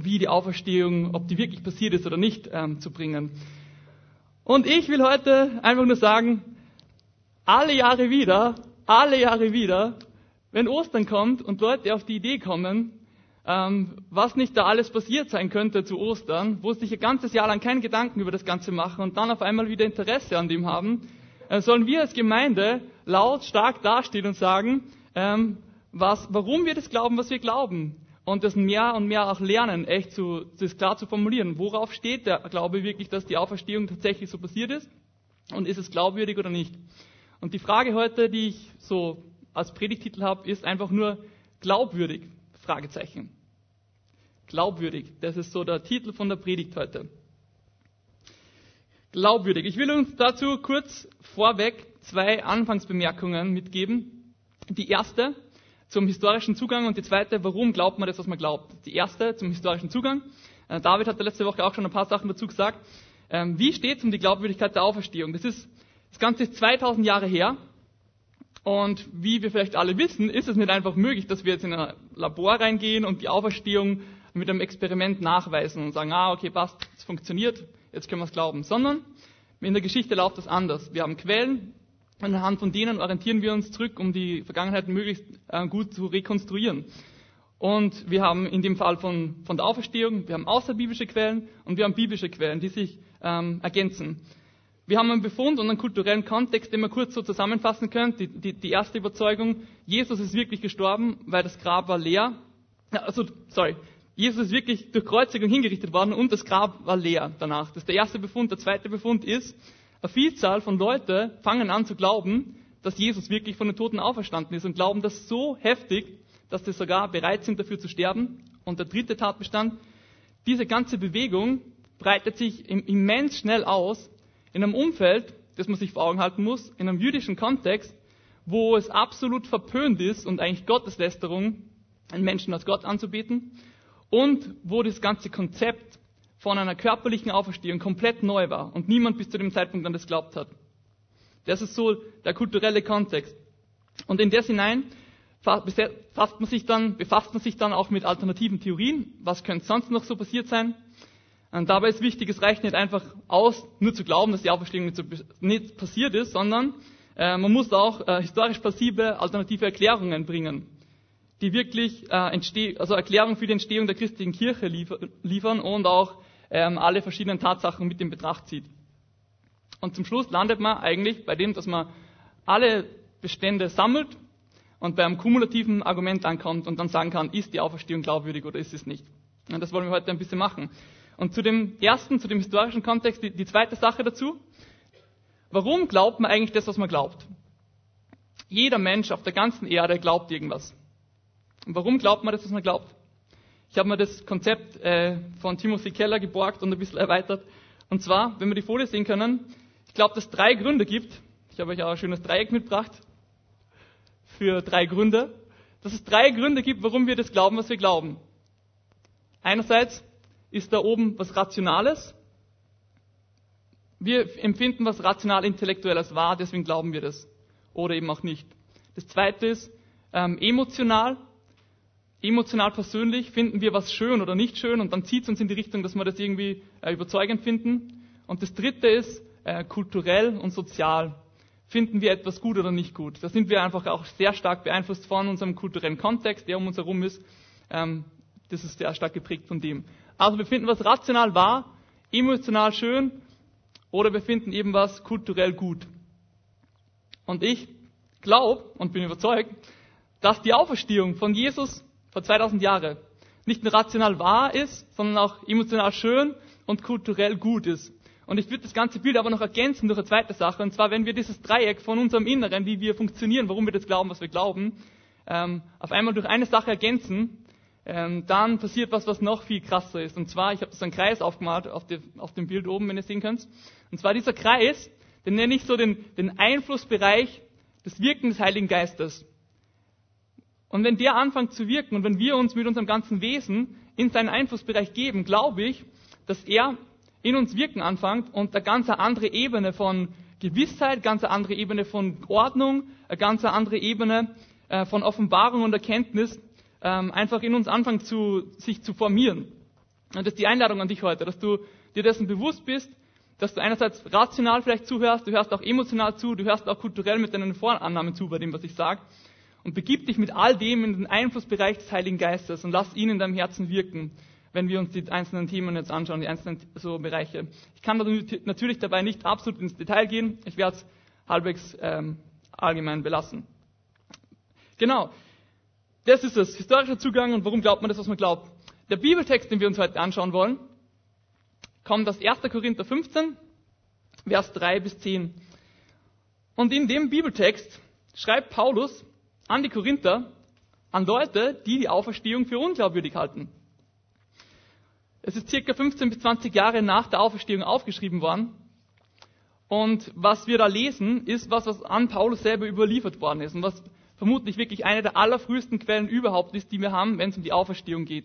wie die Auferstehung, ob die wirklich passiert ist oder nicht, ähm, zu bringen. Und ich will heute einfach nur sagen, alle Jahre wieder, alle Jahre wieder, wenn Ostern kommt und Leute auf die Idee kommen, ähm, was nicht da alles passiert sein könnte zu Ostern, wo sie sich ein ganzes Jahr lang keinen Gedanken über das Ganze machen und dann auf einmal wieder Interesse an dem haben, äh, sollen wir als Gemeinde laut, stark dastehen und sagen, ähm, was, warum wir das glauben, was wir glauben. Und das mehr und mehr auch lernen, echt zu, das klar zu formulieren. Worauf steht der Glaube wirklich, dass die Auferstehung tatsächlich so passiert ist? Und ist es glaubwürdig oder nicht? Und die Frage heute, die ich so als Predigtitel habe, ist einfach nur glaubwürdig? Fragezeichen. Glaubwürdig. Das ist so der Titel von der Predigt heute. Glaubwürdig. Ich will uns dazu kurz vorweg zwei Anfangsbemerkungen mitgeben. Die erste zum historischen Zugang und die zweite, warum glaubt man das, was man glaubt. Die erste zum historischen Zugang. Äh, David hat letzte Woche auch schon ein paar Sachen dazu gesagt. Ähm, wie steht es um die Glaubwürdigkeit der Auferstehung? Das ist, das Ganze ist 2000 Jahre her. Und wie wir vielleicht alle wissen, ist es nicht einfach möglich, dass wir jetzt in ein Labor reingehen und die Auferstehung mit einem Experiment nachweisen und sagen, ah, okay, passt, es funktioniert, jetzt können wir es glauben. Sondern in der Geschichte läuft das anders. Wir haben Quellen, anhand von denen orientieren wir uns zurück, um die Vergangenheit möglichst äh, gut zu rekonstruieren. Und wir haben in dem Fall von, von der Auferstehung, wir haben außerbiblische Quellen und wir haben biblische Quellen, die sich ähm, ergänzen. Wir haben einen Befund und einen kulturellen Kontext, den man kurz so zusammenfassen können. Die, die, die erste Überzeugung, Jesus ist wirklich gestorben, weil das Grab war leer. Also, sorry, Jesus ist wirklich durch Kreuzigung hingerichtet worden und das Grab war leer danach. Das ist der erste Befund. Der zweite Befund ist, eine Vielzahl von Leuten fangen an zu glauben, dass Jesus wirklich von den Toten auferstanden ist und glauben das so heftig, dass sie sogar bereit sind, dafür zu sterben. Und der dritte Tatbestand, diese ganze Bewegung breitet sich immens schnell aus in einem Umfeld, das man sich vor Augen halten muss, in einem jüdischen Kontext, wo es absolut verpönt ist und eigentlich Gotteslästerung, einen Menschen als Gott anzubieten und wo das ganze Konzept von einer körperlichen Auferstehung komplett neu war und niemand bis zu dem Zeitpunkt an das glaubt hat. Das ist so der kulturelle Kontext. Und in das hinein fasst man sich dann, befasst man sich dann auch mit alternativen Theorien. Was könnte sonst noch so passiert sein? Und dabei ist wichtig, es reicht nicht einfach aus, nur zu glauben, dass die Auferstehung nicht, so, nicht passiert ist, sondern äh, man muss auch äh, historisch passive alternative Erklärungen bringen die wirklich äh, also Erklärung für die Entstehung der christlichen Kirche liefer liefern und auch ähm, alle verschiedenen Tatsachen mit in Betracht zieht. Und zum Schluss landet man eigentlich bei dem, dass man alle Bestände sammelt und bei einem kumulativen Argument ankommt und dann sagen kann, ist die Auferstehung glaubwürdig oder ist es nicht. Und das wollen wir heute ein bisschen machen. Und zu dem ersten, zu dem historischen Kontext, die, die zweite Sache dazu. Warum glaubt man eigentlich das, was man glaubt? Jeder Mensch auf der ganzen Erde glaubt irgendwas. Und warum glaubt man das, was man glaubt? Ich habe mir das Konzept äh, von Timothy Keller geborgt und ein bisschen erweitert. Und zwar, wenn wir die Folie sehen können, ich glaube, dass es drei Gründe gibt. Ich habe euch auch ein schönes Dreieck mitgebracht für drei Gründe. Dass es drei Gründe gibt, warum wir das glauben, was wir glauben. Einerseits ist da oben was Rationales. Wir empfinden was rational-intellektuelles wahr, deswegen glauben wir das. Oder eben auch nicht. Das zweite ist ähm, emotional emotional persönlich finden wir was schön oder nicht schön und dann zieht es uns in die Richtung, dass wir das irgendwie äh, überzeugend finden. Und das dritte ist äh, kulturell und sozial. Finden wir etwas gut oder nicht gut? Da sind wir einfach auch sehr stark beeinflusst von unserem kulturellen Kontext, der um uns herum ist. Ähm, das ist sehr stark geprägt von dem. Also wir finden was rational wahr, emotional schön oder wir finden eben was kulturell gut. Und ich glaube und bin überzeugt, dass die Auferstehung von Jesus vor 2000 Jahren nicht nur rational wahr ist, sondern auch emotional schön und kulturell gut ist. Und ich würde das ganze Bild aber noch ergänzen durch eine zweite Sache, und zwar, wenn wir dieses Dreieck von unserem Inneren, wie wir funktionieren, warum wir das glauben, was wir glauben, ähm, auf einmal durch eine Sache ergänzen, ähm, dann passiert was, was noch viel krasser ist. Und zwar, ich habe das einen Kreis aufgemalt auf, die, auf, dem Bild oben, wenn ihr sehen könnt. Und zwar dieser Kreis, den nenne ich so den, den Einflussbereich des Wirken des Heiligen Geistes. Und wenn der anfängt zu wirken und wenn wir uns mit unserem ganzen Wesen in seinen Einflussbereich geben, glaube ich, dass er in uns wirken anfängt und eine ganz andere Ebene von Gewissheit, ganz andere Ebene von Ordnung, eine ganz andere Ebene äh, von Offenbarung und Erkenntnis ähm, einfach in uns anfängt zu, sich zu formieren. Und das ist die Einladung an dich heute, dass du dir dessen bewusst bist, dass du einerseits rational vielleicht zuhörst, du hörst auch emotional zu, du hörst auch kulturell mit deinen Vorannahmen zu bei dem, was ich sage. Und begib dich mit all dem in den Einflussbereich des Heiligen Geistes und lass ihn in deinem Herzen wirken, wenn wir uns die einzelnen Themen jetzt anschauen, die einzelnen so Bereiche. Ich kann natürlich dabei nicht absolut ins Detail gehen. Ich werde es halbwegs ähm, allgemein belassen. Genau. Das ist es. Historischer Zugang und warum glaubt man das, was man glaubt. Der Bibeltext, den wir uns heute anschauen wollen, kommt aus 1. Korinther 15, Vers 3 bis 10. Und in dem Bibeltext schreibt Paulus an die Korinther, an Leute, die die Auferstehung für unglaubwürdig halten. Es ist circa 15 bis 20 Jahre nach der Auferstehung aufgeschrieben worden. Und was wir da lesen, ist was, was an Paulus selber überliefert worden ist und was vermutlich wirklich eine der allerfrühesten Quellen überhaupt ist, die wir haben, wenn es um die Auferstehung geht.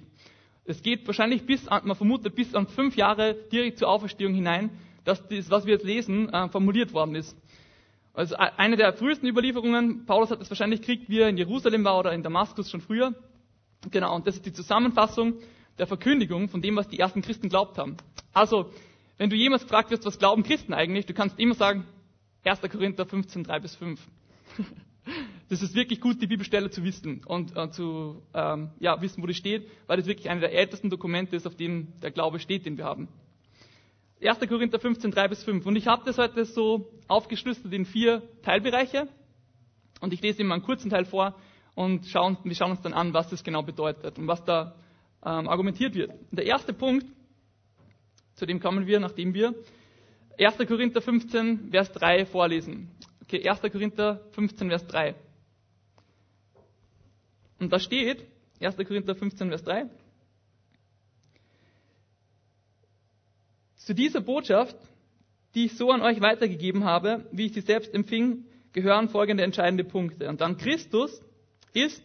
Es geht wahrscheinlich bis an, man vermutet bis an fünf Jahre direkt zur Auferstehung hinein, dass das, was wir jetzt lesen, äh, formuliert worden ist. Also eine der frühesten Überlieferungen, Paulus hat es wahrscheinlich gekriegt, wie er in Jerusalem war oder in Damaskus schon früher. Genau, und das ist die Zusammenfassung der Verkündigung von dem, was die ersten Christen glaubt haben. Also, wenn du jemals gefragt wirst, was glauben Christen eigentlich, du kannst immer sagen, 1. Korinther 15, 3 bis 5. Das ist wirklich gut, die Bibelstelle zu wissen und äh, zu ähm, ja, wissen, wo die steht, weil das wirklich eine der ältesten Dokumente ist, auf dem der Glaube steht, den wir haben. 1. Korinther 15, 3 bis 5. Und ich habe das heute so aufgeschlüsselt in vier Teilbereiche. Und ich lese mal einen kurzen Teil vor und schauen, wir schauen uns dann an, was das genau bedeutet und was da ähm, argumentiert wird. Der erste Punkt, zu dem kommen wir, nachdem wir 1. Korinther 15, Vers 3 vorlesen. Okay, 1. Korinther 15, Vers 3. Und da steht, 1. Korinther 15, Vers 3, Zu dieser Botschaft, die ich so an euch weitergegeben habe, wie ich sie selbst empfing, gehören folgende entscheidende Punkte. Und dann Christus ist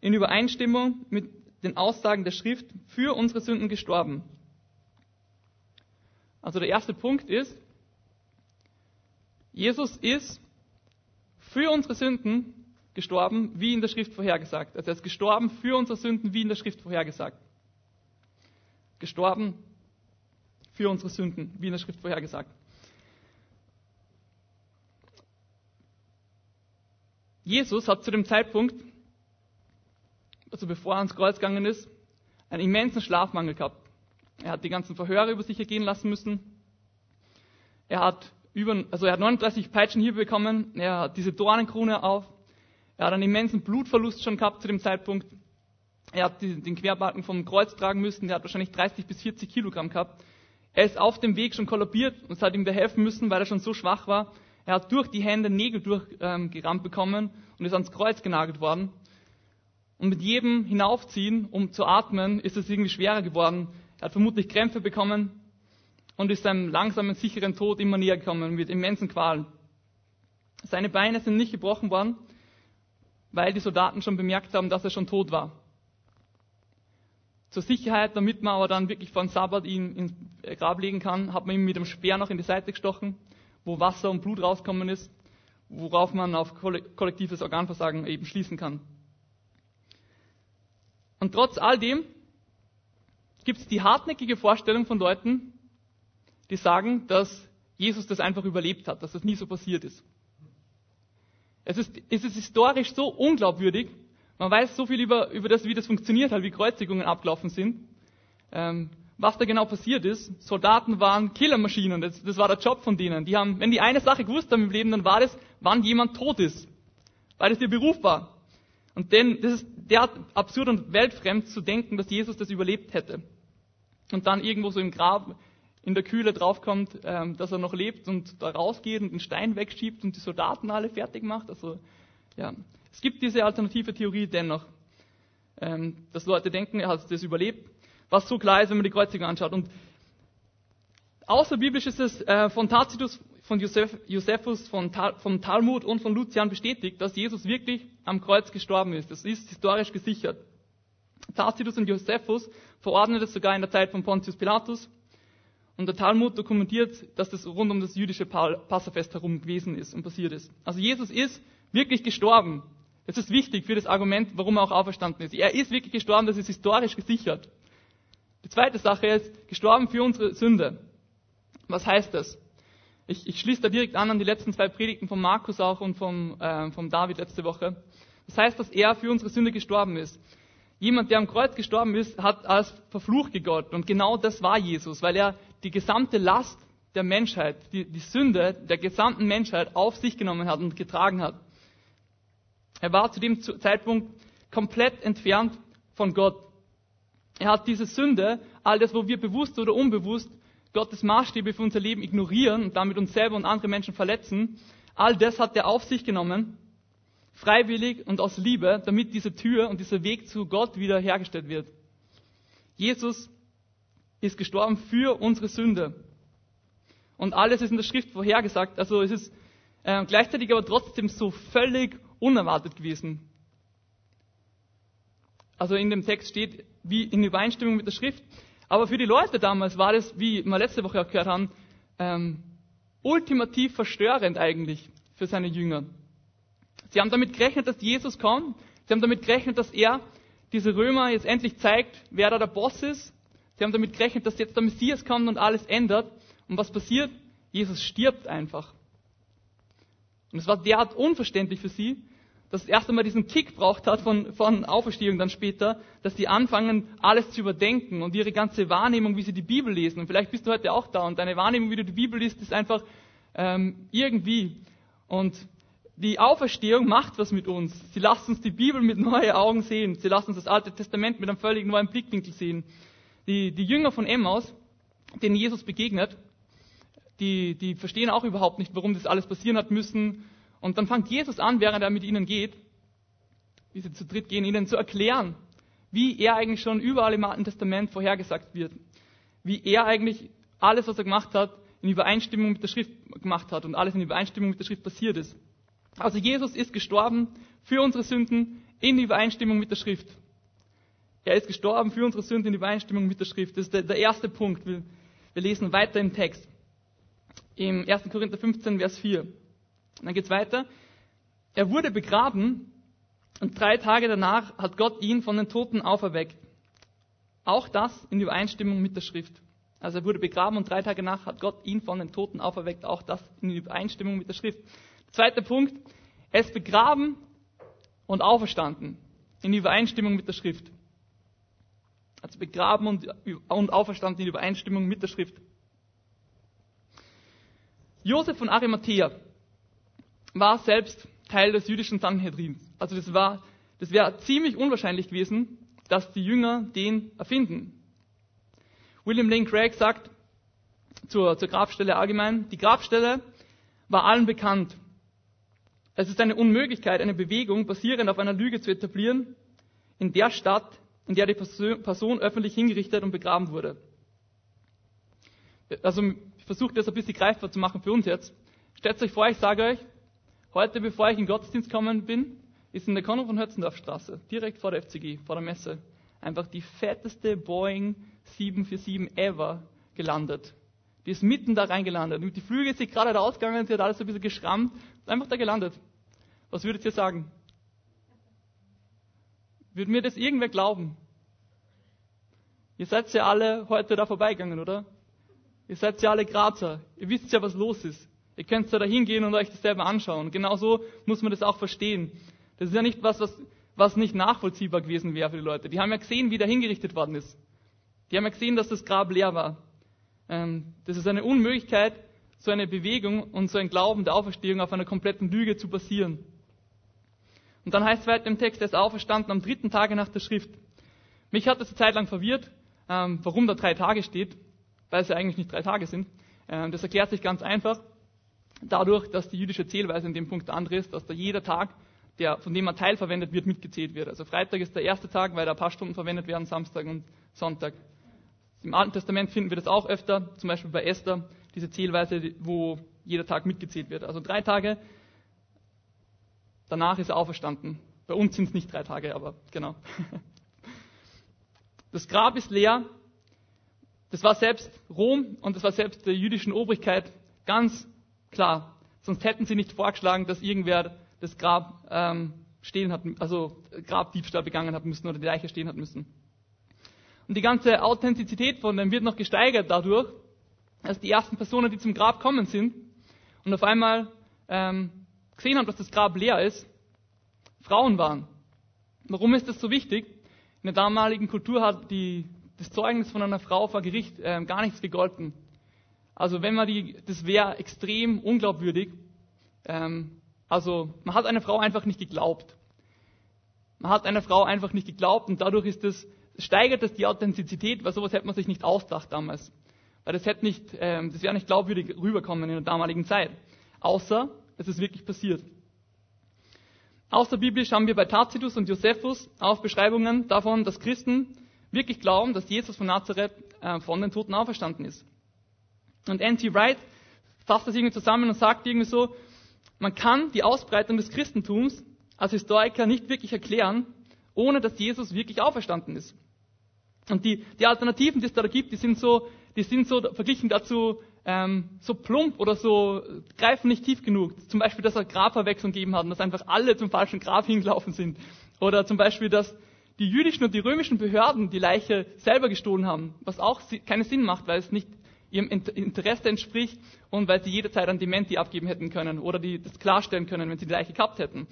in Übereinstimmung mit den Aussagen der Schrift für unsere Sünden gestorben. Also der erste Punkt ist, Jesus ist für unsere Sünden gestorben, wie in der Schrift vorhergesagt. Also er ist gestorben für unsere Sünden, wie in der Schrift vorhergesagt. Gestorben für unsere Sünden, wie in der Schrift vorhergesagt. Jesus hat zu dem Zeitpunkt, also bevor er ans Kreuz gegangen ist, einen immensen Schlafmangel gehabt. Er hat die ganzen Verhöre über sich ergehen lassen müssen. Er hat über, also er hat 39 Peitschen hier bekommen. Er hat diese Dornenkrone auf. Er hat einen immensen Blutverlust schon gehabt zu dem Zeitpunkt. Er hat den Querbalken vom Kreuz tragen müssen. Der hat wahrscheinlich 30 bis 40 Kilogramm gehabt. Er ist auf dem Weg schon kollabiert und es hat ihm da helfen müssen, weil er schon so schwach war. Er hat durch die Hände Nägel durchgerammt ähm, bekommen und ist ans Kreuz genagelt worden. Und mit jedem Hinaufziehen, um zu atmen, ist es irgendwie schwerer geworden. Er hat vermutlich Krämpfe bekommen und ist seinem langsamen, sicheren Tod immer näher gekommen mit immensen Qualen. Seine Beine sind nicht gebrochen worden, weil die Soldaten schon bemerkt haben, dass er schon tot war zur Sicherheit, damit man aber dann wirklich von Sabbat ihn ins Grab legen kann, hat man ihm mit dem Speer noch in die Seite gestochen, wo Wasser und Blut rauskommen ist, worauf man auf kollektives Organversagen eben schließen kann. Und trotz all dem gibt es die hartnäckige Vorstellung von Leuten, die sagen, dass Jesus das einfach überlebt hat, dass das nie so passiert ist. Es ist, es ist historisch so unglaubwürdig, man weiß so viel über, über das, wie das funktioniert hat, wie Kreuzigungen abgelaufen sind. Ähm, was da genau passiert ist. Soldaten waren Killermaschinen, das, das war der Job von denen. Die haben, wenn die eine Sache gewusst haben im Leben, dann war das, wann jemand tot ist. Weil das ihr Beruf war. Und denn, das ist derart absurd und weltfremd zu denken, dass Jesus das überlebt hätte. Und dann irgendwo so im Grab in der Kühle draufkommt, ähm, dass er noch lebt und da rausgeht und den Stein wegschiebt und die Soldaten alle fertig macht. Also, ja. Es gibt diese alternative Theorie dennoch, ähm, dass Leute denken, er hat das überlebt, was so klar ist, wenn man die Kreuzigung anschaut. Und außerbiblisch ist es äh, von Tacitus, von Joseph, Josephus, von, vom Talmud und von Lucian bestätigt, dass Jesus wirklich am Kreuz gestorben ist. Das ist historisch gesichert. Tacitus und Josephus verordnen es sogar in der Zeit von Pontius Pilatus. Und der Talmud dokumentiert, dass das rund um das jüdische Passafest herum gewesen ist und passiert ist. Also Jesus ist wirklich gestorben. Das ist wichtig für das Argument, warum er auch auferstanden ist. Er ist wirklich gestorben, das ist historisch gesichert. Die zweite Sache ist, gestorben für unsere Sünde. Was heißt das? Ich, ich schließe da direkt an an die letzten zwei Predigten von Markus auch und vom, äh, vom David letzte Woche. Das heißt, dass er für unsere Sünde gestorben ist. Jemand, der am Kreuz gestorben ist, hat als verflucht gegolten. Und genau das war Jesus, weil er die gesamte Last der Menschheit, die, die Sünde der gesamten Menschheit auf sich genommen hat und getragen hat. Er war zu dem Zeitpunkt komplett entfernt von Gott. Er hat diese Sünde, all das, wo wir bewusst oder unbewusst Gottes Maßstäbe für unser Leben ignorieren und damit uns selber und andere Menschen verletzen, all das hat er auf sich genommen freiwillig und aus Liebe, damit diese Tür und dieser Weg zu Gott wieder hergestellt wird. Jesus ist gestorben für unsere Sünde. Und alles ist in der Schrift vorhergesagt. Also es ist äh, gleichzeitig aber trotzdem so völlig unerwartet gewesen. Also in dem Text steht, wie in Übereinstimmung mit der Schrift. Aber für die Leute damals war das, wie wir letzte Woche auch gehört haben, ähm, ultimativ verstörend eigentlich für seine Jünger. Sie haben damit gerechnet, dass Jesus kommt. Sie haben damit gerechnet, dass er diese Römer jetzt endlich zeigt, wer da der Boss ist. Sie haben damit gerechnet, dass jetzt der Messias kommt und alles ändert. Und was passiert? Jesus stirbt einfach. Und es war derart unverständlich für sie, dass es erst einmal diesen Kick braucht hat von, von Auferstehung dann später, dass sie anfangen, alles zu überdenken und ihre ganze Wahrnehmung, wie sie die Bibel lesen. Und vielleicht bist du heute auch da und deine Wahrnehmung, wie du die Bibel liest, ist einfach ähm, irgendwie. Und die Auferstehung macht was mit uns. Sie lässt uns die Bibel mit neuen Augen sehen. Sie lässt uns das Alte Testament mit einem völlig neuen Blickwinkel sehen. Die, die Jünger von Emmaus, denen Jesus begegnet, die, die verstehen auch überhaupt nicht, warum das alles passieren hat müssen. Und dann fängt Jesus an, während er mit ihnen geht, wie sie zu dritt gehen, ihnen zu erklären, wie er eigentlich schon überall im Alten Testament vorhergesagt wird. Wie er eigentlich alles, was er gemacht hat, in Übereinstimmung mit der Schrift gemacht hat und alles in Übereinstimmung mit der Schrift passiert ist. Also Jesus ist gestorben für unsere Sünden in Übereinstimmung mit der Schrift. Er ist gestorben für unsere Sünden in Übereinstimmung mit der Schrift. Das ist der, der erste Punkt. Wir, wir, lesen weiter im Text. Im 1. Korinther 15, Vers 4. Und dann geht's weiter. Er wurde begraben und drei Tage danach hat Gott ihn von den Toten auferweckt. Auch das in Übereinstimmung mit der Schrift. Also er wurde begraben und drei Tage danach hat Gott ihn von den Toten auferweckt. Auch das in Übereinstimmung mit der Schrift. Zweiter Punkt, er ist begraben und auferstanden in Übereinstimmung mit der Schrift. Also begraben und, und auferstanden in Übereinstimmung mit der Schrift. Josef von Arimathea war selbst Teil des jüdischen Sanhedrins. Also das war, das wäre ziemlich unwahrscheinlich gewesen, dass die Jünger den erfinden. William Lane Craig sagt zur, zur Grabstelle allgemein, die Grabstelle war allen bekannt. Es ist eine Unmöglichkeit, eine Bewegung basierend auf einer Lüge zu etablieren, in der Stadt, in der die Person öffentlich hingerichtet und begraben wurde. Also ich versuche das ein bisschen greifbar zu machen für uns jetzt. Stellt euch vor, ich sage euch, heute bevor ich in den Gottesdienst gekommen bin, ist in der Konrad von Hötzendorfstraße, direkt vor der FCG, vor der Messe, einfach die fetteste Boeing 747 ever gelandet. Die ist mitten da reingelandet. Die Flüge sind gerade da ausgegangen, sie hat alles so ein bisschen geschrammt, ist einfach da gelandet. Was würdet ihr sagen? Würde mir das irgendwer glauben? Ihr seid ja alle heute da vorbeigegangen, oder? Ihr seid ja alle Grazer. Ihr wisst ja, was los ist. Ihr könnt ja da hingehen und euch das selber anschauen. Genau so muss man das auch verstehen. Das ist ja nicht was, was, was nicht nachvollziehbar gewesen wäre für die Leute. Die haben ja gesehen, wie da hingerichtet worden ist. Die haben ja gesehen, dass das Grab leer war. Ähm, das ist eine Unmöglichkeit, so eine Bewegung und so ein Glauben der Auferstehung auf einer kompletten Lüge zu basieren. Und dann heißt es weiter im Text, er ist auferstanden am dritten Tage nach der Schrift. Mich hat das eine Zeit lang verwirrt, ähm, warum da drei Tage steht, weil es ja eigentlich nicht drei Tage sind. Ähm, das erklärt sich ganz einfach dadurch, dass die jüdische Zählweise in dem Punkt andere ist, dass da jeder Tag, der, von dem ein Teil verwendet wird, mitgezählt wird. Also Freitag ist der erste Tag, weil da ein paar Stunden verwendet werden, Samstag und Sonntag. Im Alten Testament finden wir das auch öfter, zum Beispiel bei Esther, diese Zählweise, wo jeder Tag mitgezählt wird. Also drei Tage, danach ist er auferstanden. Bei uns sind es nicht drei Tage, aber genau. Das Grab ist leer. Das war selbst Rom und das war selbst der jüdischen Obrigkeit ganz klar. Sonst hätten sie nicht vorgeschlagen, dass irgendwer das Grab ähm, stehen hat, also Grabdiebstahl begangen hat müssen oder die Leiche stehen hat müssen. Und die ganze Authentizität von dem wird noch gesteigert dadurch, dass die ersten Personen, die zum Grab kommen sind und auf einmal ähm, gesehen haben, dass das Grab leer ist, Frauen waren. Warum ist das so wichtig? In der damaligen Kultur hat die, das Zeugnis von einer Frau vor Gericht äh, gar nichts gegolten. Also wenn man die, das wäre extrem unglaubwürdig. Ähm, also man hat einer Frau einfach nicht geglaubt. Man hat einer Frau einfach nicht geglaubt und dadurch ist das, steigert das die Authentizität, weil sowas hätte man sich nicht ausgedacht damals. Weil das hätte nicht, ähm, das wäre nicht glaubwürdig rüberkommen in der damaligen Zeit. Außer es ist wirklich passiert. Außerbiblisch haben wir bei Tacitus und Josephus auch Beschreibungen davon, dass Christen wirklich glauben, dass Jesus von Nazareth äh, von den Toten auferstanden ist. Und N.T. Wright fasst das irgendwie zusammen und sagt irgendwie so, man kann die Ausbreitung des Christentums als Historiker nicht wirklich erklären, ohne dass Jesus wirklich auferstanden ist. Und die, die Alternativen, die es da gibt, die sind so, die sind so verglichen dazu ähm, so plump oder so greifen nicht tief genug. Zum Beispiel, dass er Grabverwechslung gegeben hat und dass einfach alle zum falschen Grab hingelaufen sind. Oder zum Beispiel, dass die jüdischen und die römischen Behörden die Leiche selber gestohlen haben, was auch keinen Sinn macht, weil es nicht ihrem Interesse entspricht und weil sie jederzeit ein Dementi abgeben hätten können oder die das klarstellen können, wenn sie die Leiche gehabt hätten.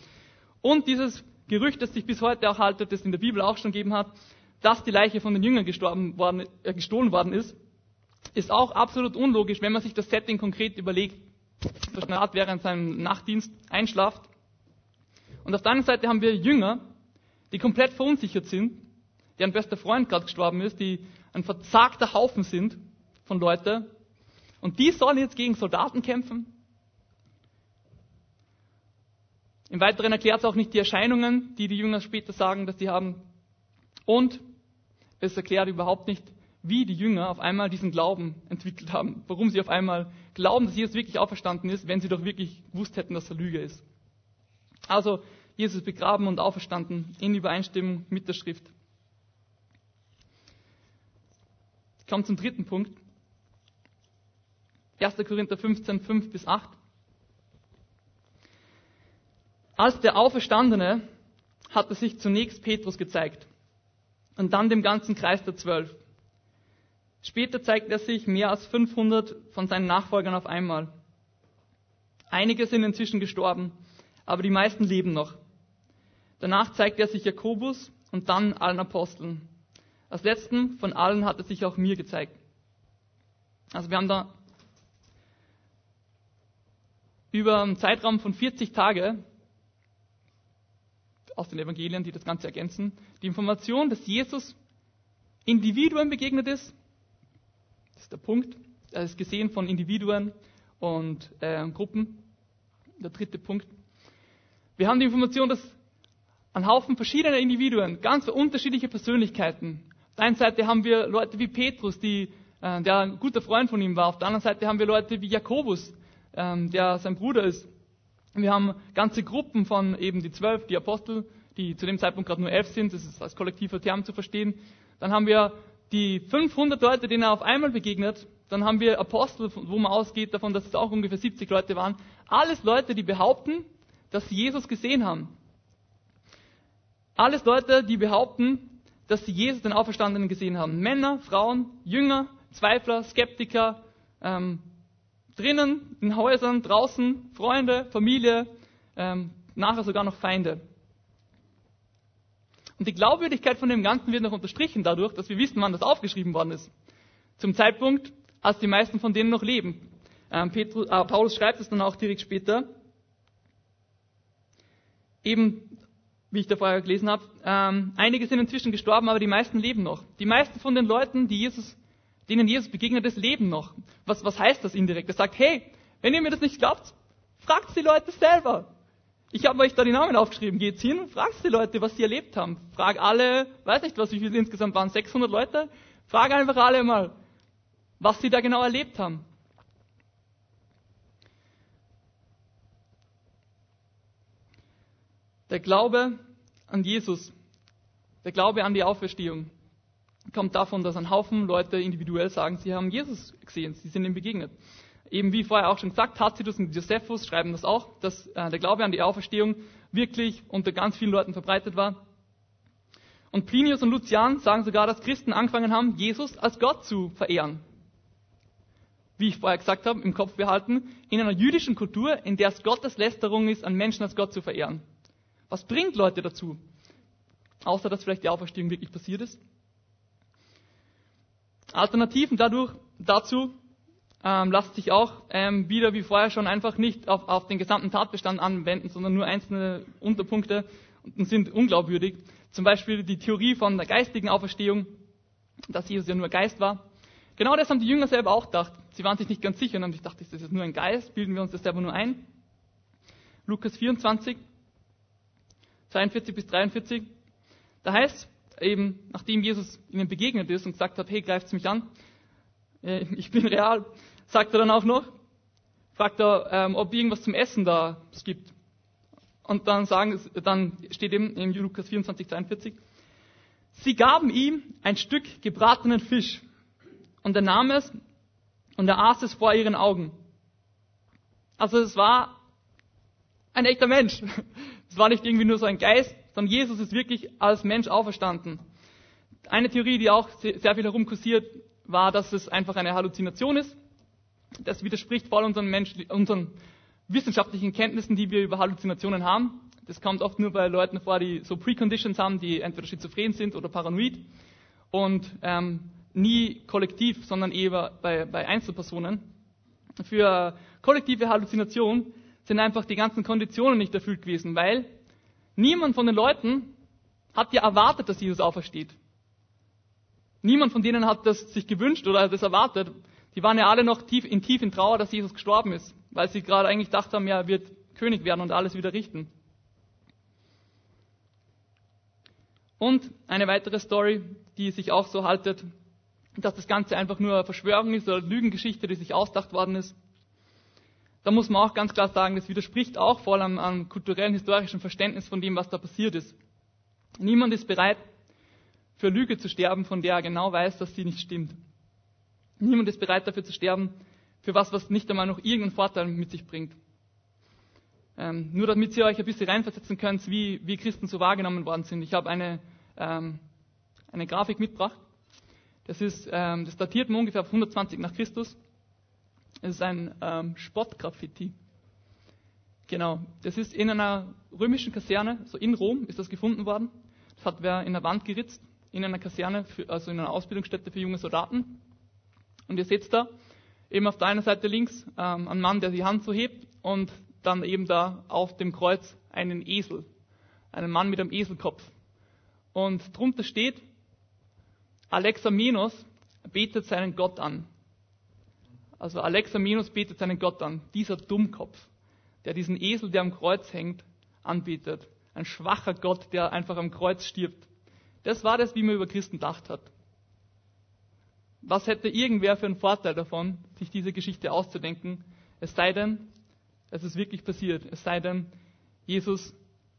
Und dieses Gerücht, das sich bis heute auch haltet, das in der Bibel auch schon gegeben hat, dass die Leiche von den Jüngern gestorben worden, äh, gestohlen worden ist, ist auch absolut unlogisch, wenn man sich das Setting konkret überlegt. Der Staat während seinem Nachtdienst einschlaft. Und auf der anderen Seite haben wir Jünger, die komplett verunsichert sind, deren bester Freund gerade gestorben ist, die ein verzagter Haufen sind von Leuten. Und die sollen jetzt gegen Soldaten kämpfen? Im Weiteren erklärt es auch nicht die Erscheinungen, die die Jünger später sagen, dass sie haben. Und es erklärt überhaupt nicht, wie die Jünger auf einmal diesen Glauben entwickelt haben. Warum sie auf einmal glauben, dass Jesus wirklich auferstanden ist, wenn sie doch wirklich gewusst hätten, dass er Lüge ist. Also, Jesus begraben und auferstanden in Übereinstimmung mit der Schrift. Ich komme zum dritten Punkt. 1. Korinther 15, 5 bis 8. Als der Auferstandene hat er sich zunächst Petrus gezeigt und dann dem ganzen Kreis der Zwölf. Später zeigt er sich mehr als 500 von seinen Nachfolgern auf einmal. Einige sind inzwischen gestorben, aber die meisten leben noch. Danach zeigt er sich Jakobus und dann allen Aposteln. Als letzten von allen hat er sich auch mir gezeigt. Also wir haben da über einen Zeitraum von 40 Tage aus den Evangelien, die das Ganze ergänzen, die Information, dass Jesus Individuen begegnet ist, ist der Punkt. Er ist gesehen von Individuen und äh, Gruppen. Der dritte Punkt. Wir haben die Information, dass ein Haufen verschiedener Individuen, ganz unterschiedliche Persönlichkeiten. Auf der einen Seite haben wir Leute wie Petrus, die, äh, der ein guter Freund von ihm war. Auf der anderen Seite haben wir Leute wie Jakobus, äh, der sein Bruder ist. Wir haben ganze Gruppen von eben die zwölf, die Apostel, die zu dem Zeitpunkt gerade nur elf sind. Das ist als kollektiver Term zu verstehen. Dann haben wir die 500 Leute, denen er auf einmal begegnet, dann haben wir Apostel, wo man ausgeht davon, dass es auch ungefähr 70 Leute waren. Alles Leute, die behaupten, dass sie Jesus gesehen haben. Alles Leute, die behaupten, dass sie Jesus den Auferstandenen gesehen haben. Männer, Frauen, Jünger, Zweifler, Skeptiker, ähm, drinnen, in Häusern, draußen, Freunde, Familie, ähm, nachher sogar noch Feinde. Und die Glaubwürdigkeit von dem Ganzen wird noch unterstrichen dadurch, dass wir wissen, wann das aufgeschrieben worden ist. Zum Zeitpunkt, als die meisten von denen noch leben. Ähm, Petrus, äh, Paulus schreibt es dann auch direkt später. Eben, wie ich da vorher gelesen habe, ähm, einige sind inzwischen gestorben, aber die meisten leben noch. Die meisten von den Leuten, die Jesus, denen Jesus begegnet ist, leben noch. Was, was heißt das indirekt? Er sagt, hey, wenn ihr mir das nicht glaubt, fragt die Leute selber. Ich habe euch da die Namen aufgeschrieben. Geht's hin, fragt die Leute, was sie erlebt haben. Frag alle, weiß nicht, was wie viele insgesamt waren, 600 Leute. Frag einfach alle mal, was sie da genau erlebt haben. Der Glaube an Jesus, der Glaube an die Auferstehung, kommt davon, dass ein Haufen Leute individuell sagen, sie haben Jesus gesehen, sie sind ihm begegnet eben wie vorher auch schon gesagt, Tacitus und Josephus schreiben das auch, dass äh, der Glaube an die Auferstehung wirklich unter ganz vielen Leuten verbreitet war. Und Plinius und Lucian sagen sogar, dass Christen angefangen haben, Jesus als Gott zu verehren. Wie ich vorher gesagt habe, im Kopf behalten, in einer jüdischen Kultur, in der es Gotteslästerung ist, an Menschen als Gott zu verehren. Was bringt Leute dazu? Außer dass vielleicht die Auferstehung wirklich passiert ist. Alternativen dadurch, dazu ähm, lassen sich auch ähm, wieder wie vorher schon einfach nicht auf, auf den gesamten Tatbestand anwenden, sondern nur einzelne Unterpunkte und sind unglaubwürdig. Zum Beispiel die Theorie von der geistigen Auferstehung, dass Jesus ja nur Geist war. Genau das haben die Jünger selber auch gedacht. Sie waren sich nicht ganz sicher und haben sich gedacht, ist das jetzt nur ein Geist? Bilden wir uns das selber nur ein? Lukas 24, 42 bis 43. Da heißt eben, nachdem Jesus ihnen begegnet ist und gesagt hat, hey, greift mich an, äh, ich bin real, sagt er dann auch noch, fragt er, ähm, ob irgendwas zum Essen da es gibt. Und dann, sagen, dann steht eben in Lukas 24, 42, sie gaben ihm ein Stück gebratenen Fisch und er nahm es und er aß es vor ihren Augen. Also es war ein echter Mensch. Es war nicht irgendwie nur so ein Geist, sondern Jesus ist wirklich als Mensch auferstanden. Eine Theorie, die auch sehr viel herumkursiert, war, dass es einfach eine Halluzination ist. Das widerspricht voll unseren, Mensch, unseren wissenschaftlichen Kenntnissen, die wir über Halluzinationen haben. Das kommt oft nur bei Leuten vor, die so Preconditions haben, die entweder schizophren sind oder paranoid und ähm, nie kollektiv, sondern eher bei, bei Einzelpersonen. Für kollektive Halluzination sind einfach die ganzen Konditionen nicht erfüllt gewesen, weil niemand von den Leuten hat ja erwartet, dass Jesus aufersteht. Niemand von denen hat das sich gewünscht oder das erwartet. Die waren ja alle noch tief in tief Trauer, dass Jesus gestorben ist weil sie gerade eigentlich gedacht haben, ja, er wird König werden und alles wieder richten. Und eine weitere Story, die sich auch so haltet, dass das Ganze einfach nur Verschwörung ist oder Lügengeschichte, die sich ausgedacht worden ist. Da muss man auch ganz klar sagen, das widerspricht auch voll am, am kulturellen, historischen Verständnis von dem, was da passiert ist. Niemand ist bereit, für Lüge zu sterben, von der er genau weiß, dass sie nicht stimmt. Niemand ist bereit dafür zu sterben, für was, was nicht einmal noch irgendeinen Vorteil mit sich bringt. Ähm, nur damit ihr euch ein bisschen reinversetzen könnt, wie, wie Christen so wahrgenommen worden sind. Ich habe eine, ähm, eine Grafik mitgebracht. Das, ist, ähm, das datiert ungefähr auf 120 nach Christus. Es ist ein ähm, Spottgraffiti. Genau. Das ist in einer römischen Kaserne, so in Rom ist das gefunden worden. Das hat wer in der Wand geritzt, in einer Kaserne, für, also in einer Ausbildungsstätte für junge Soldaten. Und ihr seht da, eben auf der einen Seite links ähm, ein Mann, der die Hand so hebt und dann eben da auf dem Kreuz einen Esel, einen Mann mit einem Eselkopf. Und drunter steht, Alexamenos betet seinen Gott an. Also Alexamenos betet seinen Gott an. Dieser Dummkopf, der diesen Esel, der am Kreuz hängt, anbetet. Ein schwacher Gott, der einfach am Kreuz stirbt. Das war das, wie man über Christen gedacht hat. Was hätte irgendwer für einen Vorteil davon, sich diese Geschichte auszudenken? Es sei denn, es ist wirklich passiert. Es sei denn, Jesus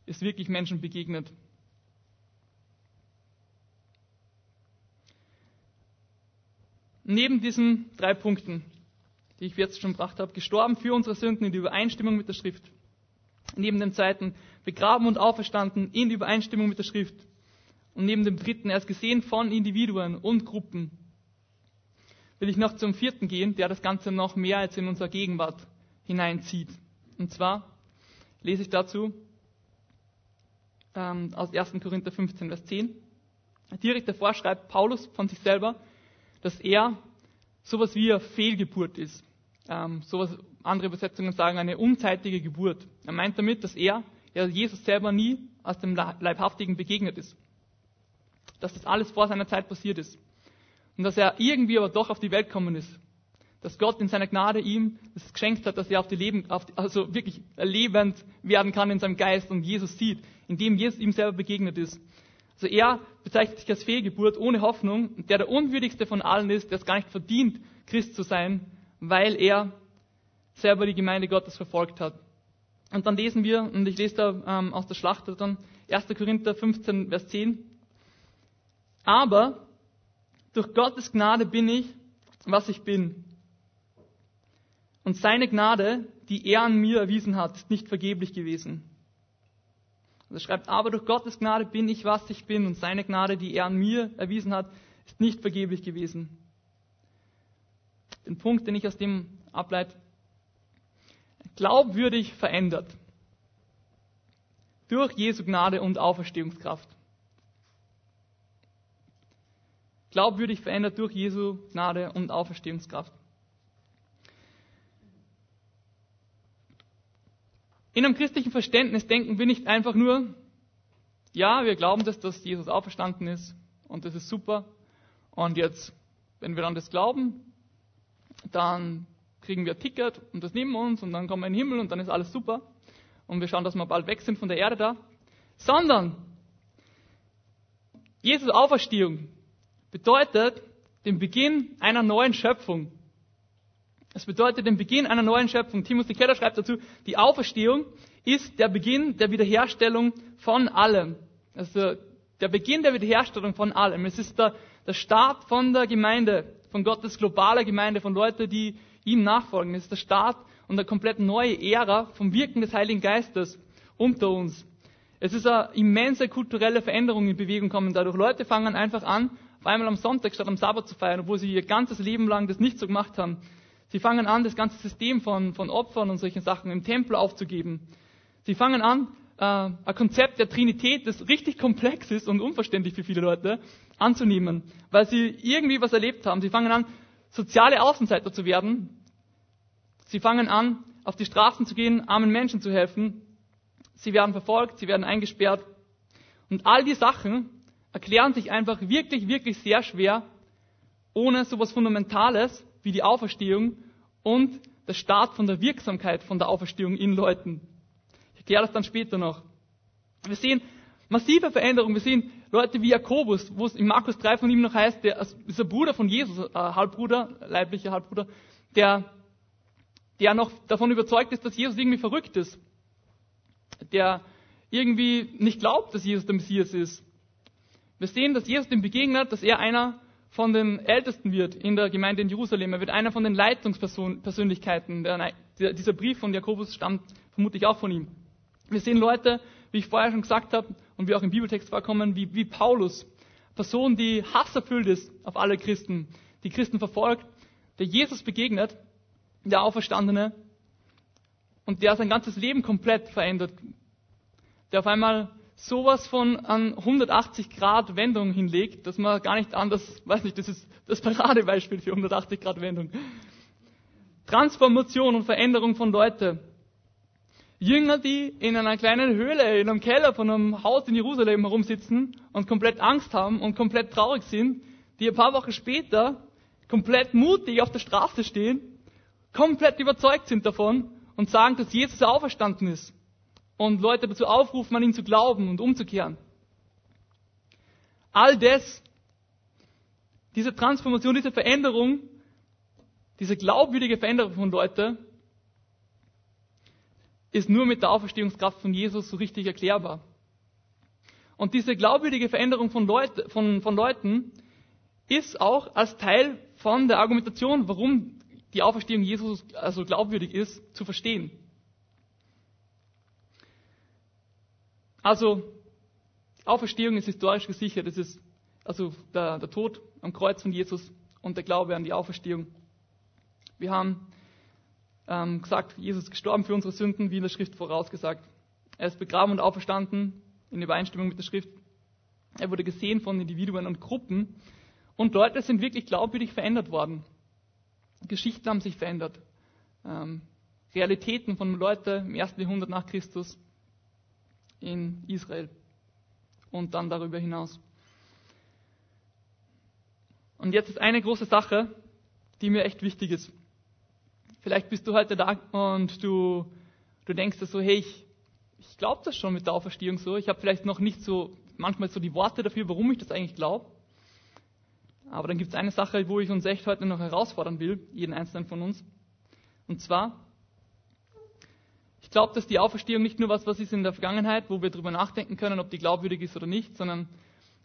ist wirklich Menschen begegnet. Neben diesen drei Punkten, die ich jetzt schon gebracht habe, gestorben für unsere Sünden in die Übereinstimmung mit der Schrift. Neben dem zweiten, begraben und auferstanden in die Übereinstimmung mit der Schrift. Und neben dem dritten, er ist gesehen von Individuen und Gruppen will ich noch zum vierten gehen, der das Ganze noch mehr als in unsere Gegenwart hineinzieht. Und zwar lese ich dazu ähm, aus 1. Korinther 15, Vers 10. Direkt davor schreibt Paulus von sich selber, dass er sowas wie eine Fehlgeburt ist. Ähm, sowas, andere Übersetzungen sagen eine unzeitige Geburt. Er meint damit, dass er, er Jesus selber nie aus dem Leibhaftigen begegnet ist. Dass das alles vor seiner Zeit passiert ist. Und dass er irgendwie aber doch auf die Welt gekommen ist. Dass Gott in seiner Gnade ihm es geschenkt hat, dass er auf die Leben, auf die, also wirklich lebend werden kann in seinem Geist und Jesus sieht, indem Jesus ihm selber begegnet ist. Also er bezeichnet sich als Fehlgeburt ohne Hoffnung, der der unwürdigste von allen ist, der es gar nicht verdient, Christ zu sein, weil er selber die Gemeinde Gottes verfolgt hat. Und dann lesen wir, und ich lese da ähm, aus der Schlacht dann 1. Korinther 15, Vers 10. Aber durch Gottes Gnade bin ich, was ich bin. Und seine Gnade, die er an mir erwiesen hat, ist nicht vergeblich gewesen. Und er schreibt, aber durch Gottes Gnade bin ich, was ich bin, und seine Gnade, die er an mir erwiesen hat, ist nicht vergeblich gewesen. Den Punkt, den ich aus dem ableite, glaubwürdig verändert. Durch Jesu Gnade und Auferstehungskraft. Glaubwürdig verändert durch Jesu Gnade und Auferstehungskraft. In einem christlichen Verständnis denken wir nicht einfach nur, ja, wir glauben, dass, dass Jesus auferstanden ist und das ist super. Und jetzt, wenn wir dann das glauben, dann kriegen wir ein Ticket und das nehmen wir uns und dann kommen wir in den Himmel und dann ist alles super. Und wir schauen, dass wir bald weg sind von der Erde da. Sondern Jesus Auferstehung bedeutet den Beginn einer neuen Schöpfung. Es bedeutet den Beginn einer neuen Schöpfung. Timothy Keller schreibt dazu, die Auferstehung ist der Beginn der Wiederherstellung von allem. Also der Beginn der Wiederherstellung von allem. Es ist der, der Start von der Gemeinde, von Gottes globaler Gemeinde, von Leuten, die ihm nachfolgen. Es ist der Start und eine komplett neue Ära vom Wirken des Heiligen Geistes unter uns. Es ist eine immense kulturelle Veränderung in Bewegung kommen dadurch. Leute fangen einfach an, auf einmal am Sonntag statt am Sabbat zu feiern, obwohl sie ihr ganzes Leben lang das nicht so gemacht haben. Sie fangen an, das ganze System von, von Opfern und solchen Sachen im Tempel aufzugeben. Sie fangen an, äh, ein Konzept der Trinität, das richtig komplex ist und unverständlich für viele Leute, anzunehmen, weil sie irgendwie was erlebt haben. Sie fangen an, soziale Außenseiter zu werden. Sie fangen an, auf die Straßen zu gehen, armen Menschen zu helfen. Sie werden verfolgt, sie werden eingesperrt. Und all die Sachen erklären sich einfach wirklich, wirklich sehr schwer, ohne sowas Fundamentales wie die Auferstehung und der Start von der Wirksamkeit von der Auferstehung in Leuten. Ich erkläre das dann später noch. Wir sehen massive Veränderungen. Wir sehen Leute wie Jakobus, wo es in Markus 3 von ihm noch heißt, der ist der Bruder von Jesus, äh, Halbbruder, leiblicher Halbbruder, der, der noch davon überzeugt ist, dass Jesus irgendwie verrückt ist. Der irgendwie nicht glaubt, dass Jesus der Messias ist. Wir sehen, dass Jesus dem begegnet, dass er einer von den Ältesten wird in der Gemeinde in Jerusalem. Er wird einer von den Leitungspersönlichkeiten. Dieser Brief von Jakobus stammt vermutlich auch von ihm. Wir sehen Leute, wie ich vorher schon gesagt habe und wie auch im Bibeltext vorkommen, wie, wie Paulus. Person, die hasserfüllt ist auf alle Christen, die Christen verfolgt, der Jesus begegnet, der Auferstandene und der sein ganzes Leben komplett verändert. Der auf einmal sowas von an 180 Grad Wendung hinlegt, dass man gar nicht anders, weiß nicht, das ist das Paradebeispiel für 180 Grad Wendung. Transformation und Veränderung von Leute. Jünger, die in einer kleinen Höhle, in einem Keller von einem Haus in Jerusalem herumsitzen und komplett Angst haben und komplett traurig sind, die ein paar Wochen später komplett mutig auf der Straße stehen, komplett überzeugt sind davon und sagen, dass Jesus auferstanden ist und Leute dazu aufrufen, an ihn zu glauben und umzukehren. All das, diese Transformation, diese Veränderung, diese glaubwürdige Veränderung von Leuten, ist nur mit der Auferstehungskraft von Jesus so richtig erklärbar. Und diese glaubwürdige Veränderung von, Leut, von, von Leuten ist auch als Teil von der Argumentation, warum die Auferstehung Jesus also glaubwürdig ist, zu verstehen. Also, Auferstehung ist historisch gesichert. Es ist also der, der Tod am Kreuz von Jesus und der Glaube an die Auferstehung. Wir haben ähm, gesagt, Jesus ist gestorben für unsere Sünden, wie in der Schrift vorausgesagt. Er ist begraben und auferstanden in Übereinstimmung mit der Schrift. Er wurde gesehen von Individuen und Gruppen und Leute sind wirklich glaubwürdig verändert worden. Geschichten haben sich verändert. Ähm, Realitäten von Leuten im ersten Jahrhundert nach Christus in Israel und dann darüber hinaus. Und jetzt ist eine große Sache, die mir echt wichtig ist. Vielleicht bist du heute da und du, du denkst dir so, hey, ich, ich glaube das schon mit der Auferstehung so. Ich habe vielleicht noch nicht so manchmal so die Worte dafür, warum ich das eigentlich glaube. Aber dann gibt es eine Sache, wo ich uns echt heute noch herausfordern will, jeden einzelnen von uns. Und zwar, glaube, dass die Auferstehung nicht nur was, was ist in der Vergangenheit, wo wir darüber nachdenken können, ob die glaubwürdig ist oder nicht, sondern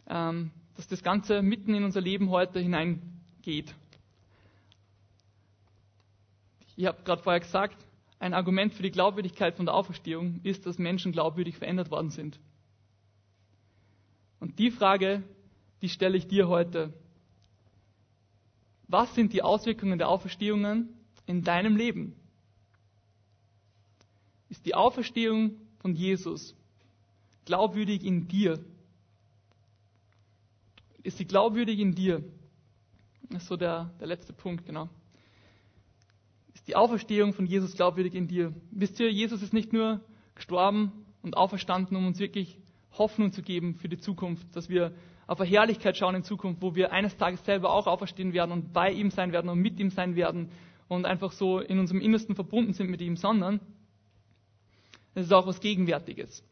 ähm, dass das Ganze mitten in unser Leben heute hineingeht. Ich habe gerade vorher gesagt, ein Argument für die Glaubwürdigkeit von der Auferstehung ist, dass Menschen glaubwürdig verändert worden sind. Und die Frage, die stelle ich dir heute. Was sind die Auswirkungen der Auferstehungen in deinem Leben? Ist die Auferstehung von Jesus glaubwürdig in dir? Ist sie glaubwürdig in dir? Das ist so der, der letzte Punkt, genau. Ist die Auferstehung von Jesus glaubwürdig in dir? Wisst ihr, Jesus ist nicht nur gestorben und auferstanden, um uns wirklich Hoffnung zu geben für die Zukunft, dass wir auf eine Herrlichkeit schauen in Zukunft, wo wir eines Tages selber auch auferstehen werden und bei ihm sein werden und mit ihm sein werden und einfach so in unserem Innersten verbunden sind mit ihm, sondern es ist auch was Gegenwärtiges.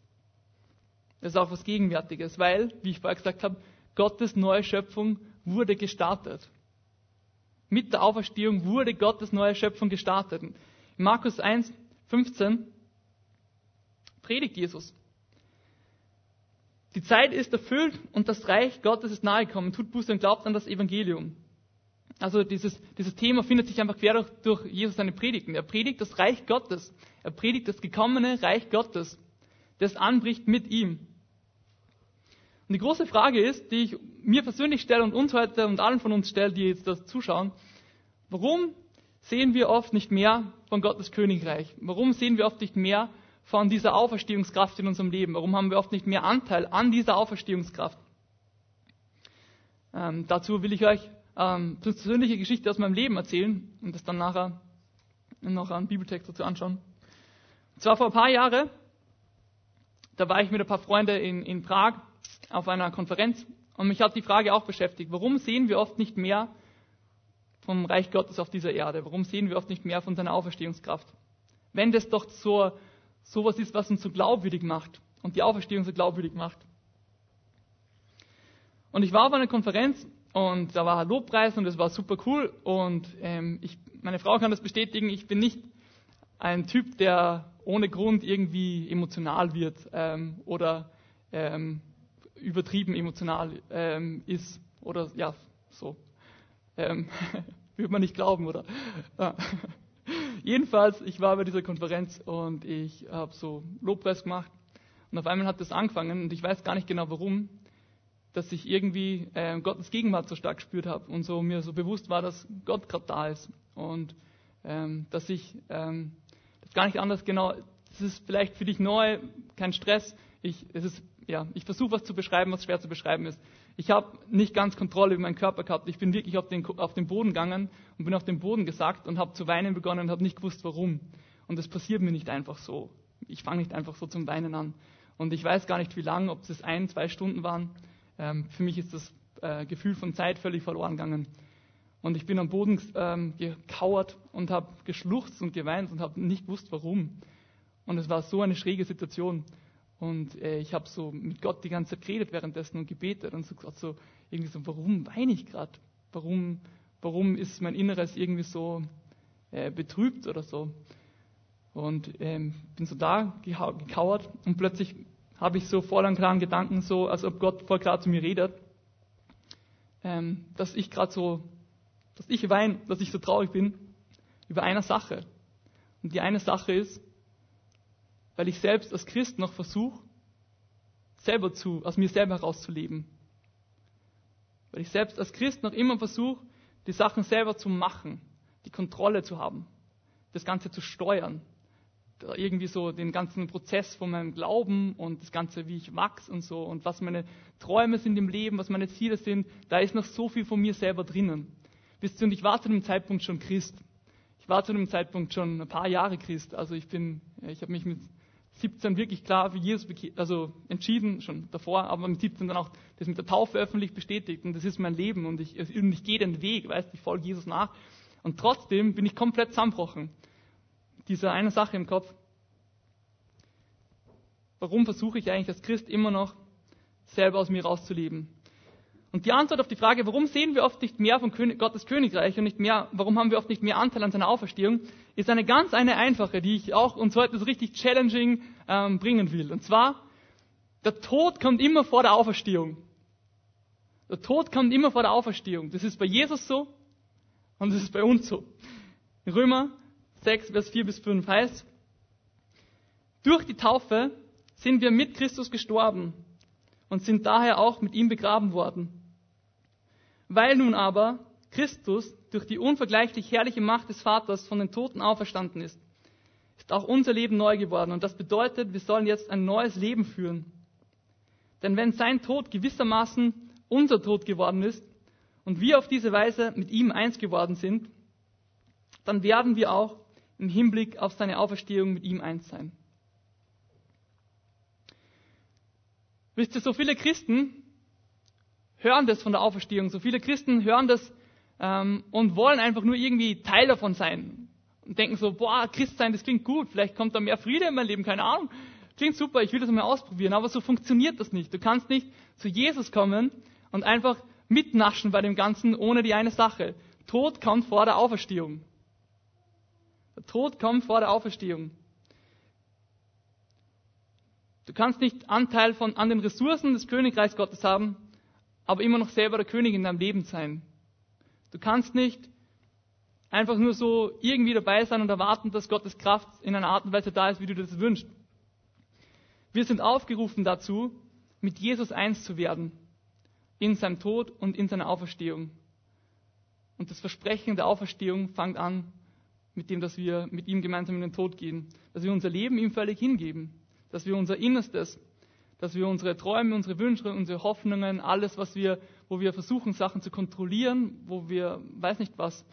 Es ist auch was Gegenwärtiges, weil, wie ich vorher gesagt habe, Gottes neue Schöpfung wurde gestartet. Mit der Auferstehung wurde Gottes neue Schöpfung gestartet. In Markus 1, 15 predigt Jesus. Die Zeit ist erfüllt und das Reich Gottes ist nahegekommen. Tut Buße und glaubt an das Evangelium. Also dieses, dieses Thema findet sich einfach quer durch, durch Jesus seine Predigten. Er predigt das Reich Gottes. Er predigt das gekommene Reich Gottes, das anbricht mit ihm. Und die große Frage ist, die ich mir persönlich stelle und uns heute und allen von uns stelle, die jetzt das zuschauen, warum sehen wir oft nicht mehr von Gottes Königreich? Warum sehen wir oft nicht mehr von dieser Auferstehungskraft in unserem Leben? Warum haben wir oft nicht mehr Anteil an dieser Auferstehungskraft? Ähm, dazu will ich euch ähm, persönliche Geschichte aus meinem Leben erzählen und das dann nachher noch einen Bibeltext dazu anschauen. Und zwar vor ein paar Jahren, da war ich mit ein paar Freunden in, in Prag auf einer Konferenz und mich hat die Frage auch beschäftigt, warum sehen wir oft nicht mehr vom Reich Gottes auf dieser Erde? Warum sehen wir oft nicht mehr von seiner Auferstehungskraft? Wenn das doch so sowas ist, was uns so glaubwürdig macht und die Auferstehung so glaubwürdig macht. Und ich war auf einer Konferenz und da war Lobpreis und es war super cool und ähm, ich, meine Frau kann das bestätigen, ich bin nicht ein Typ, der ohne Grund irgendwie emotional wird ähm, oder ähm, übertrieben emotional ähm, ist oder ja, so. Ähm, würde man nicht glauben, oder? Jedenfalls, ich war bei dieser Konferenz und ich habe so Lobpreis gemacht und auf einmal hat das angefangen und ich weiß gar nicht genau warum, dass ich irgendwie äh, Gottes Gegenwart so stark gespürt habe und so mir so bewusst war, dass Gott gerade da ist und ähm, dass ich ähm, das gar nicht anders genau, das ist vielleicht für dich neu, kein Stress, ich, es ist ja, ich versuche was zu beschreiben, was schwer zu beschreiben ist. Ich habe nicht ganz Kontrolle über meinen Körper gehabt. Ich bin wirklich auf den, auf den Boden gegangen und bin auf den Boden gesackt und habe zu weinen begonnen und habe nicht gewusst, warum. Und das passiert mir nicht einfach so. Ich fange nicht einfach so zum Weinen an. Und ich weiß gar nicht, wie lang, ob es ein, zwei Stunden waren. Ähm, für mich ist das äh, Gefühl von Zeit völlig verloren gegangen. Und ich bin am Boden ähm, gekauert und habe geschluchzt und geweint und habe nicht gewusst, warum. Und es war so eine schräge Situation. Und äh, ich habe so mit Gott die ganze Zeit geredet währenddessen und gebetet und so gesagt, so irgendwie so, warum weine ich gerade? Warum, warum ist mein Inneres irgendwie so äh, betrübt oder so? Und ähm, bin so da gekauert und plötzlich habe ich so voll an klaren Gedanken, so als ob Gott voll klar zu mir redet, ähm, dass ich gerade so, dass ich weine, dass ich so traurig bin über eine Sache. Und die eine Sache ist, weil ich selbst als Christ noch versuche, selber zu, aus mir selber herauszuleben. Weil ich selbst als Christ noch immer versuche, die Sachen selber zu machen, die Kontrolle zu haben, das Ganze zu steuern, irgendwie so den ganzen Prozess von meinem Glauben und das Ganze, wie ich wachse und so und was meine Träume sind im Leben, was meine Ziele sind, da ist noch so viel von mir selber drinnen. Wisst ihr, und ich war zu dem Zeitpunkt schon Christ. Ich war zu dem Zeitpunkt schon ein paar Jahre Christ. Also ich bin, ich habe mich mit 17 wirklich klar für Jesus also entschieden, schon davor, aber mit 17 dann auch das mit der Taufe öffentlich bestätigt und das ist mein Leben und ich, ich gehe den Weg, weißt, ich folge Jesus nach und trotzdem bin ich komplett zusammenbrochen. Diese eine Sache im Kopf. Warum versuche ich eigentlich als Christ immer noch selber aus mir rauszuleben? Und die Antwort auf die Frage, warum sehen wir oft nicht mehr von Gottes Königreich und nicht mehr, warum haben wir oft nicht mehr Anteil an seiner Auferstehung, ist eine ganz eine einfache, die ich auch uns heute so richtig challenging ähm, bringen will. Und zwar, der Tod kommt immer vor der Auferstehung. Der Tod kommt immer vor der Auferstehung. Das ist bei Jesus so und das ist bei uns so. Römer 6, Vers 4 bis 5 heißt, durch die Taufe sind wir mit Christus gestorben und sind daher auch mit ihm begraben worden. Weil nun aber Christus durch die unvergleichlich herrliche Macht des Vaters von den Toten auferstanden ist, ist auch unser Leben neu geworden. Und das bedeutet, wir sollen jetzt ein neues Leben führen. Denn wenn sein Tod gewissermaßen unser Tod geworden ist und wir auf diese Weise mit ihm eins geworden sind, dann werden wir auch im Hinblick auf seine Auferstehung mit ihm eins sein. Wisst ihr, so viele Christen hören das von der Auferstehung, so viele Christen hören das ähm, und wollen einfach nur irgendwie Teil davon sein und denken so, boah, Christ sein, das klingt gut, vielleicht kommt da mehr Friede in mein Leben, keine Ahnung. Klingt super, ich will das mal ausprobieren, aber so funktioniert das nicht. Du kannst nicht zu Jesus kommen und einfach mitnaschen bei dem Ganzen ohne die eine Sache. Tod kommt vor der Auferstehung. Der Tod kommt vor der Auferstehung. Du kannst nicht Anteil von, an den Ressourcen des Königreichs Gottes haben, aber immer noch selber der König in deinem Leben sein. Du kannst nicht einfach nur so irgendwie dabei sein und erwarten, dass Gottes Kraft in einer Art und Weise da ist, wie du das wünschst. Wir sind aufgerufen dazu, mit Jesus eins zu werden, in seinem Tod und in seiner Auferstehung. Und das Versprechen der Auferstehung fängt an mit dem, dass wir mit ihm gemeinsam in den Tod gehen, dass wir unser Leben ihm völlig hingeben dass wir unser Innerstes, dass wir unsere Träume, unsere Wünsche, unsere Hoffnungen, alles, was wir, wo wir versuchen, Sachen zu kontrollieren, wo wir, weiß nicht was,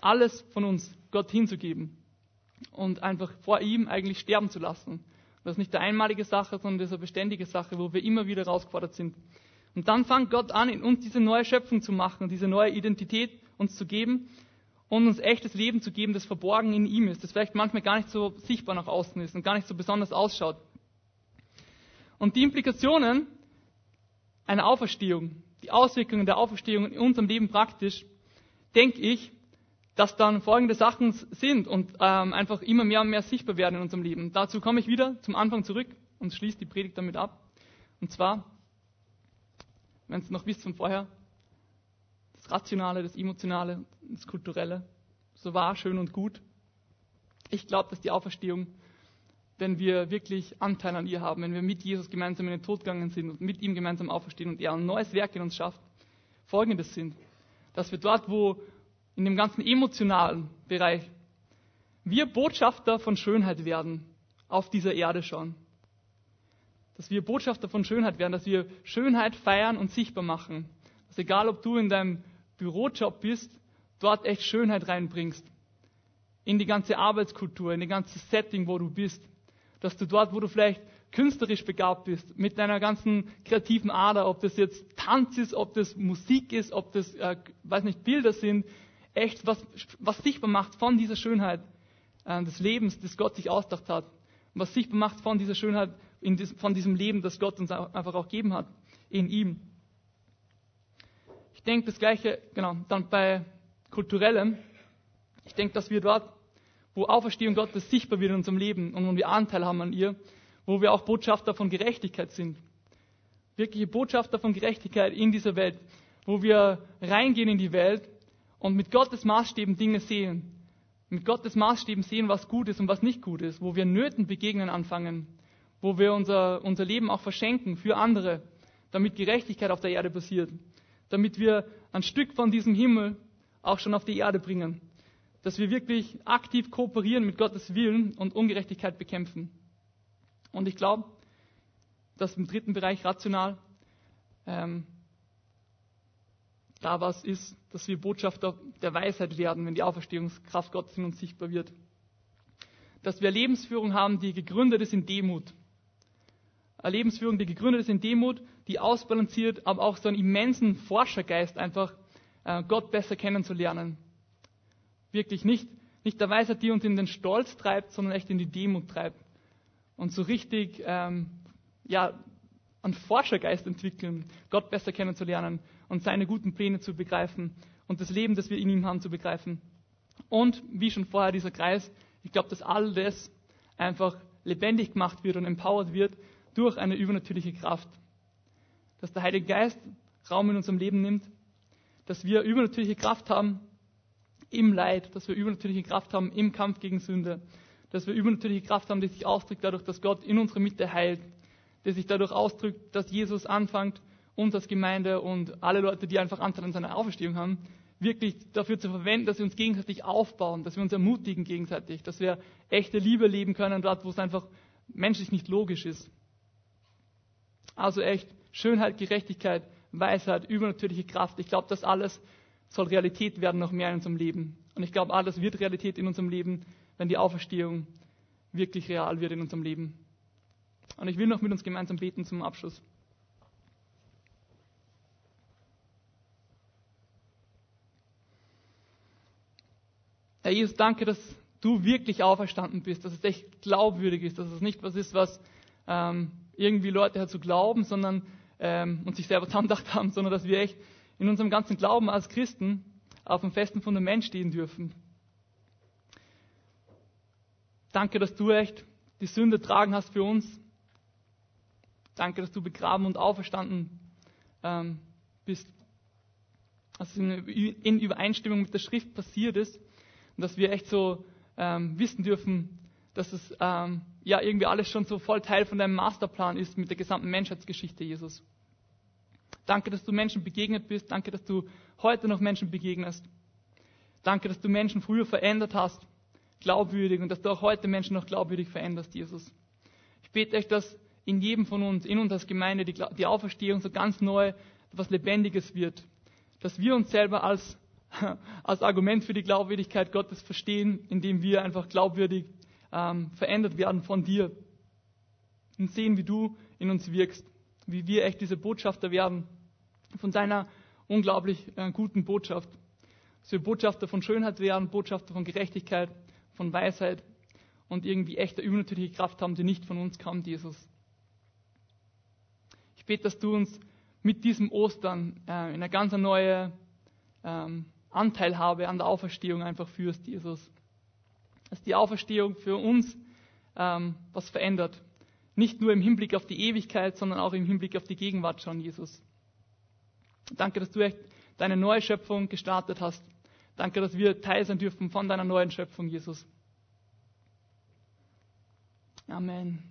alles von uns Gott hinzugeben und einfach vor ihm eigentlich sterben zu lassen. Das ist nicht eine einmalige Sache, sondern das ist eine beständige Sache, wo wir immer wieder herausgefordert sind. Und dann fängt Gott an, in uns diese neue Schöpfung zu machen, diese neue Identität uns zu geben und uns echtes Leben zu geben, das verborgen in ihm ist, das vielleicht manchmal gar nicht so sichtbar nach außen ist und gar nicht so besonders ausschaut. Und die Implikationen einer Auferstehung, die Auswirkungen der Auferstehung in unserem Leben praktisch, denke ich, dass dann folgende Sachen sind und ähm, einfach immer mehr und mehr sichtbar werden in unserem Leben. Dazu komme ich wieder zum Anfang zurück und schließe die Predigt damit ab. Und zwar, wenn es noch wisst von vorher, Rationale, das Emotionale, das Kulturelle, so wahr, schön und gut. Ich glaube, dass die Auferstehung wenn wir wirklich Anteil an ihr haben, wenn wir mit Jesus gemeinsam in den Tod gegangen sind und mit ihm gemeinsam auferstehen und er ein neues Werk in uns schafft, folgendes sind, dass wir dort, wo in dem ganzen emotionalen Bereich wir Botschafter von Schönheit werden, auf dieser Erde schon. Dass wir Botschafter von Schönheit werden, dass wir Schönheit feiern und sichtbar machen. Dass egal, ob du in deinem Bürojob bist, dort echt Schönheit reinbringst. In die ganze Arbeitskultur, in das ganze Setting, wo du bist dass du dort, wo du vielleicht künstlerisch begabt bist, mit deiner ganzen kreativen Ader, ob das jetzt Tanz ist, ob das Musik ist, ob das, äh, weiß nicht, Bilder sind, echt was, was sichtbar macht von dieser Schönheit äh, des Lebens, das Gott sich ausgedacht hat. Was sichtbar macht von dieser Schönheit, dies, von diesem Leben, das Gott uns einfach auch gegeben hat, in ihm. Ich denke, das Gleiche, genau, dann bei Kulturellem. Ich denke, dass wir dort wo Auferstehung Gottes sichtbar wird in unserem Leben und wo wir Anteil haben an ihr, wo wir auch Botschafter von Gerechtigkeit sind. Wirkliche Botschafter von Gerechtigkeit in dieser Welt, wo wir reingehen in die Welt und mit Gottes Maßstäben Dinge sehen. Mit Gottes Maßstäben sehen, was gut ist und was nicht gut ist, wo wir Nöten begegnen anfangen, wo wir unser, unser Leben auch verschenken für andere, damit Gerechtigkeit auf der Erde passiert, damit wir ein Stück von diesem Himmel auch schon auf die Erde bringen dass wir wirklich aktiv kooperieren mit Gottes Willen und Ungerechtigkeit bekämpfen. Und ich glaube, dass im dritten Bereich rational ähm, da was ist, dass wir Botschafter der Weisheit werden, wenn die Auferstehungskraft Gottes in uns sichtbar wird. Dass wir Lebensführung haben, die gegründet ist in Demut. Eine Lebensführung, die gegründet ist in Demut, die ausbalanciert, aber auch so einen immensen Forschergeist einfach äh, Gott besser kennenzulernen wirklich nicht, nicht der Weisheit, die uns in den Stolz treibt, sondern echt in die Demut treibt. Und so richtig, ähm, ja, einen Forschergeist entwickeln, Gott besser kennenzulernen und seine guten Pläne zu begreifen und das Leben, das wir in ihm haben, zu begreifen. Und wie schon vorher dieser Kreis, ich glaube, dass all das einfach lebendig gemacht wird und empowered wird durch eine übernatürliche Kraft. Dass der Heilige Geist Raum in unserem Leben nimmt, dass wir übernatürliche Kraft haben, im Leid, dass wir übernatürliche Kraft haben im Kampf gegen Sünde, dass wir übernatürliche Kraft haben, die sich ausdrückt dadurch, dass Gott in unserer Mitte heilt, der sich dadurch ausdrückt, dass Jesus anfängt, uns als Gemeinde und alle Leute, die einfach Anteil an seiner Auferstehung haben, wirklich dafür zu verwenden, dass wir uns gegenseitig aufbauen, dass wir uns ermutigen gegenseitig, dass wir echte Liebe leben können, dort, wo es einfach menschlich nicht logisch ist. Also echt Schönheit, Gerechtigkeit, Weisheit, übernatürliche Kraft. Ich glaube, das alles soll Realität werden noch mehr in unserem Leben. Und ich glaube, alles wird Realität in unserem Leben, wenn die Auferstehung wirklich real wird in unserem Leben. Und ich will noch mit uns gemeinsam beten zum Abschluss. Herr Jesus, danke, dass du wirklich auferstanden bist, dass es echt glaubwürdig ist, dass es nicht was ist, was ähm, irgendwie Leute dazu glauben, sondern ähm, und sich selber zusammengedacht haben, sondern dass wir echt in unserem ganzen Glauben als Christen auf einem festen Fundament stehen dürfen. Danke, dass du echt die Sünde tragen hast für uns. Danke, dass du begraben und auferstanden ähm, bist. Dass es in Übereinstimmung mit der Schrift passiert ist und dass wir echt so ähm, wissen dürfen, dass es ähm, ja irgendwie alles schon so voll Teil von deinem Masterplan ist mit der gesamten Menschheitsgeschichte, Jesus. Danke, dass du Menschen begegnet bist. Danke, dass du heute noch Menschen begegnest. Danke, dass du Menschen früher verändert hast, glaubwürdig, und dass du auch heute Menschen noch glaubwürdig veränderst, Jesus. Ich bete echt, dass in jedem von uns, in uns als Gemeinde, die, die Auferstehung so ganz neu was Lebendiges wird. Dass wir uns selber als, als Argument für die Glaubwürdigkeit Gottes verstehen, indem wir einfach glaubwürdig ähm, verändert werden von dir. Und sehen, wie du in uns wirkst. Wie wir echt diese Botschafter werden von deiner unglaublich äh, guten Botschaft. Dass wir Botschafter von Schönheit werden, Botschafter von Gerechtigkeit, von Weisheit und irgendwie echte übernatürliche Kraft haben, die nicht von uns kommt, Jesus. Ich bete, dass du uns mit diesem Ostern äh, in eine ganz neue ähm, Anteilhabe an der Auferstehung einfach führst, Jesus. Dass die Auferstehung für uns ähm, was verändert. Nicht nur im Hinblick auf die Ewigkeit, sondern auch im Hinblick auf die Gegenwart schon, Jesus. Danke, dass du echt deine neue Schöpfung gestartet hast. Danke, dass wir Teil sein dürfen von deiner neuen Schöpfung, Jesus. Amen.